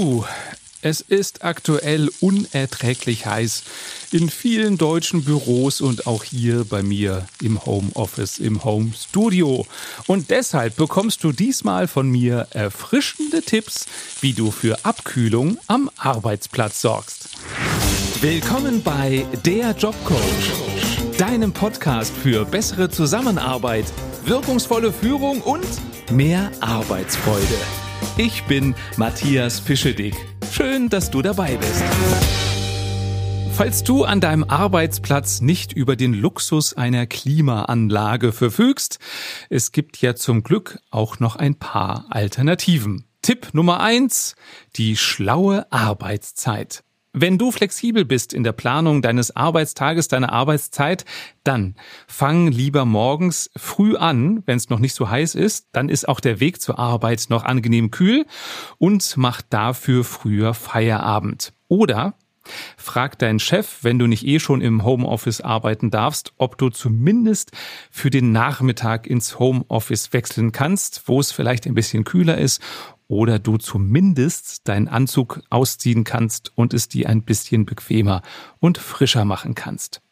Puh, es ist aktuell unerträglich heiß in vielen deutschen Büros und auch hier bei mir im Homeoffice, im Home Studio. Und deshalb bekommst du diesmal von mir erfrischende Tipps, wie du für Abkühlung am Arbeitsplatz sorgst. Willkommen bei Der Jobcoach, deinem Podcast für bessere Zusammenarbeit, wirkungsvolle Führung und mehr Arbeitsfreude. Ich bin Matthias Fischedick. Schön, dass du dabei bist. Falls du an deinem Arbeitsplatz nicht über den Luxus einer Klimaanlage verfügst, es gibt ja zum Glück auch noch ein paar Alternativen. Tipp Nummer eins: Die schlaue Arbeitszeit. Wenn du flexibel bist in der Planung deines Arbeitstages, deiner Arbeitszeit, dann fang lieber morgens früh an, wenn es noch nicht so heiß ist, dann ist auch der Weg zur Arbeit noch angenehm kühl und mach dafür früher Feierabend. Oder Frag deinen Chef, wenn du nicht eh schon im Homeoffice arbeiten darfst, ob du zumindest für den Nachmittag ins Homeoffice wechseln kannst, wo es vielleicht ein bisschen kühler ist oder du zumindest deinen Anzug ausziehen kannst und es dir ein bisschen bequemer und frischer machen kannst.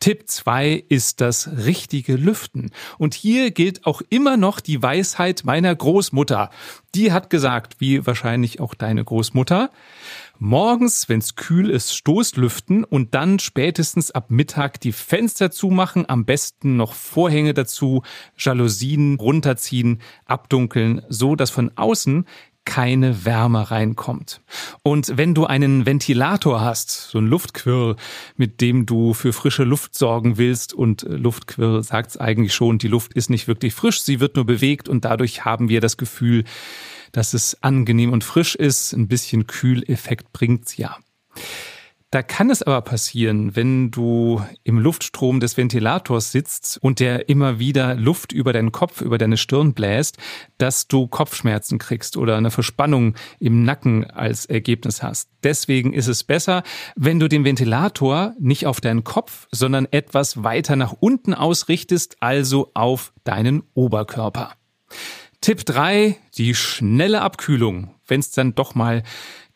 Tipp zwei ist das richtige Lüften. Und hier gilt auch immer noch die Weisheit meiner Großmutter. Die hat gesagt, wie wahrscheinlich auch deine Großmutter, morgens, wenn's kühl ist, Stoßlüften und dann spätestens ab Mittag die Fenster zumachen, am besten noch Vorhänge dazu, Jalousien runterziehen, abdunkeln, so dass von außen keine Wärme reinkommt. Und wenn du einen Ventilator hast, so ein Luftquirl, mit dem du für frische Luft sorgen willst und Luftquirl sagt's eigentlich schon, die Luft ist nicht wirklich frisch, sie wird nur bewegt und dadurch haben wir das Gefühl, dass es angenehm und frisch ist. Ein bisschen Kühleffekt bringt's ja. Da kann es aber passieren, wenn du im Luftstrom des Ventilators sitzt und der immer wieder Luft über deinen Kopf, über deine Stirn bläst, dass du Kopfschmerzen kriegst oder eine Verspannung im Nacken als Ergebnis hast. Deswegen ist es besser, wenn du den Ventilator nicht auf deinen Kopf, sondern etwas weiter nach unten ausrichtest, also auf deinen Oberkörper. Tipp drei: die schnelle Abkühlung. Wenn es dann doch mal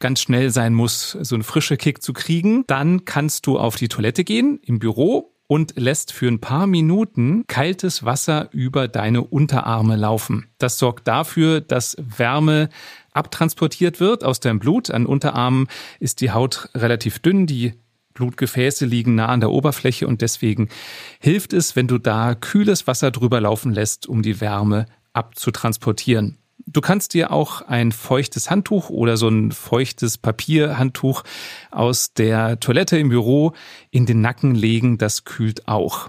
ganz schnell sein muss, so einen frische Kick zu kriegen, dann kannst du auf die Toilette gehen im Büro und lässt für ein paar Minuten kaltes Wasser über deine Unterarme laufen. Das sorgt dafür, dass Wärme abtransportiert wird aus deinem Blut. An Unterarmen ist die Haut relativ dünn, die Blutgefäße liegen nah an der Oberfläche und deswegen hilft es, wenn du da kühles Wasser drüber laufen lässt, um die Wärme abzutransportieren. Du kannst dir auch ein feuchtes Handtuch oder so ein feuchtes Papierhandtuch aus der Toilette im Büro in den Nacken legen, das kühlt auch.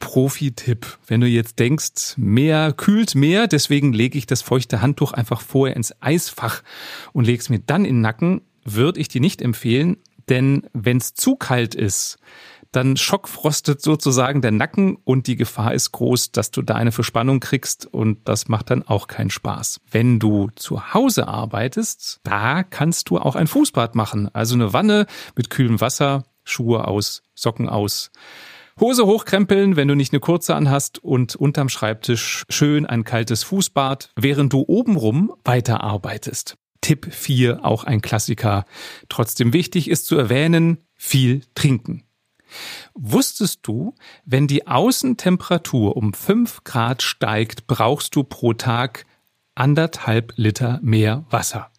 Profi-Tipp. Wenn du jetzt denkst, mehr kühlt mehr, deswegen lege ich das feuchte Handtuch einfach vorher ins Eisfach und lege es mir dann in den Nacken, würde ich dir nicht empfehlen, denn wenn es zu kalt ist, dann schockfrostet sozusagen der Nacken und die Gefahr ist groß, dass du da eine Verspannung kriegst und das macht dann auch keinen Spaß. Wenn du zu Hause arbeitest, da kannst du auch ein Fußbad machen, also eine Wanne mit kühlem Wasser, Schuhe aus, Socken aus. Hose hochkrempeln, wenn du nicht eine kurze anhast und unterm Schreibtisch schön ein kaltes Fußbad, während du obenrum weiterarbeitest. Tipp 4, auch ein Klassiker. Trotzdem wichtig ist zu erwähnen, viel trinken. Wusstest du, wenn die Außentemperatur um fünf Grad steigt, brauchst du pro Tag anderthalb Liter mehr Wasser?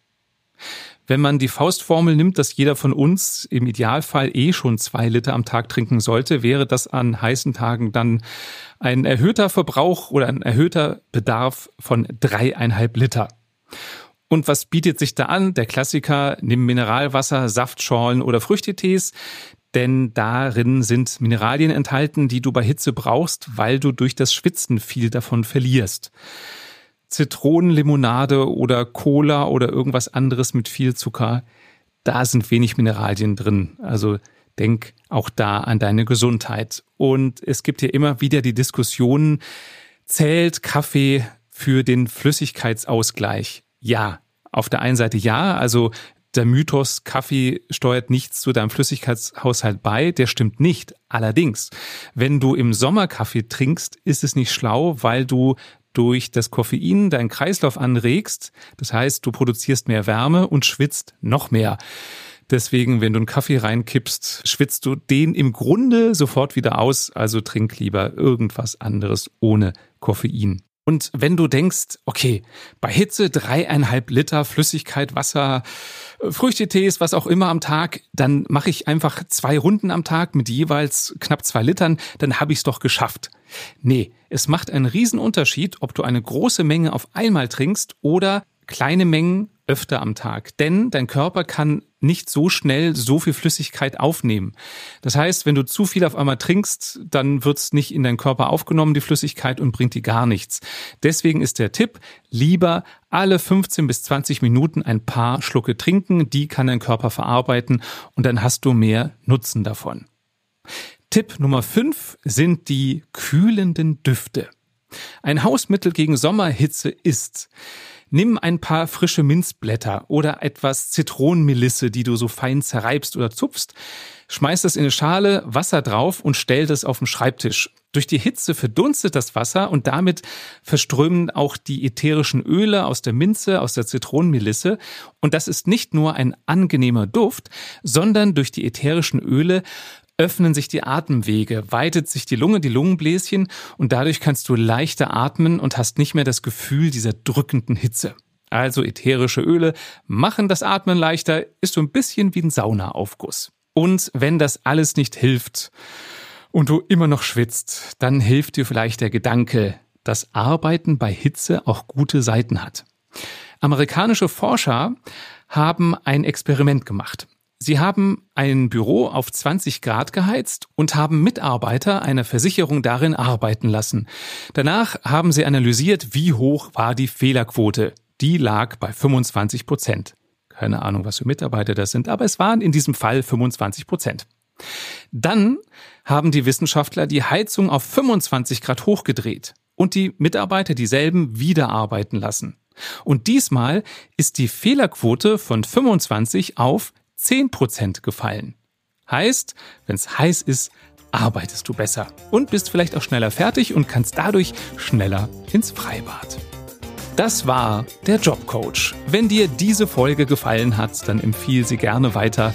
Wenn man die Faustformel nimmt, dass jeder von uns im Idealfall eh schon zwei Liter am Tag trinken sollte, wäre das an heißen Tagen dann ein erhöhter Verbrauch oder ein erhöhter Bedarf von dreieinhalb Liter. Und was bietet sich da an? Der Klassiker, nimm Mineralwasser, Saftschorlen oder Früchtetees denn darin sind Mineralien enthalten, die du bei Hitze brauchst, weil du durch das Schwitzen viel davon verlierst. Zitronenlimonade oder Cola oder irgendwas anderes mit viel Zucker, da sind wenig Mineralien drin. Also denk auch da an deine Gesundheit. Und es gibt ja immer wieder die Diskussionen, zählt Kaffee für den Flüssigkeitsausgleich? Ja, auf der einen Seite ja, also der Mythos, Kaffee steuert nichts zu deinem Flüssigkeitshaushalt bei, der stimmt nicht. Allerdings, wenn du im Sommer Kaffee trinkst, ist es nicht schlau, weil du durch das Koffein deinen Kreislauf anregst. Das heißt, du produzierst mehr Wärme und schwitzt noch mehr. Deswegen, wenn du einen Kaffee reinkippst, schwitzt du den im Grunde sofort wieder aus. Also trink lieber irgendwas anderes ohne Koffein. Und wenn du denkst, okay, bei Hitze dreieinhalb Liter Flüssigkeit, Wasser, Früchtetees, was auch immer am Tag, dann mache ich einfach zwei Runden am Tag mit jeweils knapp zwei Litern, dann habe ich es doch geschafft. Nee, es macht einen Riesenunterschied, ob du eine große Menge auf einmal trinkst oder kleine Mengen öfter am Tag. Denn dein Körper kann nicht so schnell so viel Flüssigkeit aufnehmen. Das heißt, wenn du zu viel auf einmal trinkst, dann wird es nicht in deinen Körper aufgenommen, die Flüssigkeit, und bringt dir gar nichts. Deswegen ist der Tipp, lieber alle 15 bis 20 Minuten ein paar Schlucke trinken, die kann dein Körper verarbeiten und dann hast du mehr Nutzen davon. Tipp Nummer 5 sind die kühlenden Düfte. Ein Hausmittel gegen Sommerhitze ist, Nimm ein paar frische Minzblätter oder etwas Zitronenmelisse, die du so fein zerreibst oder zupfst, schmeiß das in eine Schale, Wasser drauf und stell das auf den Schreibtisch. Durch die Hitze verdunstet das Wasser und damit verströmen auch die ätherischen Öle aus der Minze, aus der Zitronenmelisse. Und das ist nicht nur ein angenehmer Duft, sondern durch die ätherischen Öle öffnen sich die Atemwege, weitet sich die Lunge, die Lungenbläschen und dadurch kannst du leichter atmen und hast nicht mehr das Gefühl dieser drückenden Hitze. Also ätherische Öle machen das Atmen leichter, ist so ein bisschen wie ein Saunaaufguss. Und wenn das alles nicht hilft und du immer noch schwitzt, dann hilft dir vielleicht der Gedanke, dass Arbeiten bei Hitze auch gute Seiten hat. Amerikanische Forscher haben ein Experiment gemacht. Sie haben ein Büro auf 20 Grad geheizt und haben Mitarbeiter einer Versicherung darin arbeiten lassen. Danach haben sie analysiert, wie hoch war die Fehlerquote. Die lag bei 25 Prozent. Keine Ahnung, was für Mitarbeiter das sind, aber es waren in diesem Fall 25 Prozent. Dann haben die Wissenschaftler die Heizung auf 25 Grad hochgedreht und die Mitarbeiter dieselben wieder arbeiten lassen. Und diesmal ist die Fehlerquote von 25 auf 10% gefallen. Heißt, wenn es heiß ist, arbeitest du besser und bist vielleicht auch schneller fertig und kannst dadurch schneller ins Freibad. Das war der Jobcoach. Wenn dir diese Folge gefallen hat, dann empfiehl sie gerne weiter,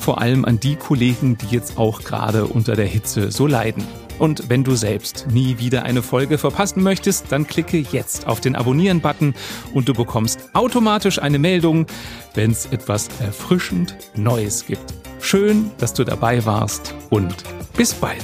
vor allem an die Kollegen, die jetzt auch gerade unter der Hitze so leiden. Und wenn du selbst nie wieder eine Folge verpassen möchtest, dann klicke jetzt auf den Abonnieren-Button und du bekommst automatisch eine Meldung, wenn es etwas erfrischend Neues gibt. Schön, dass du dabei warst und bis bald.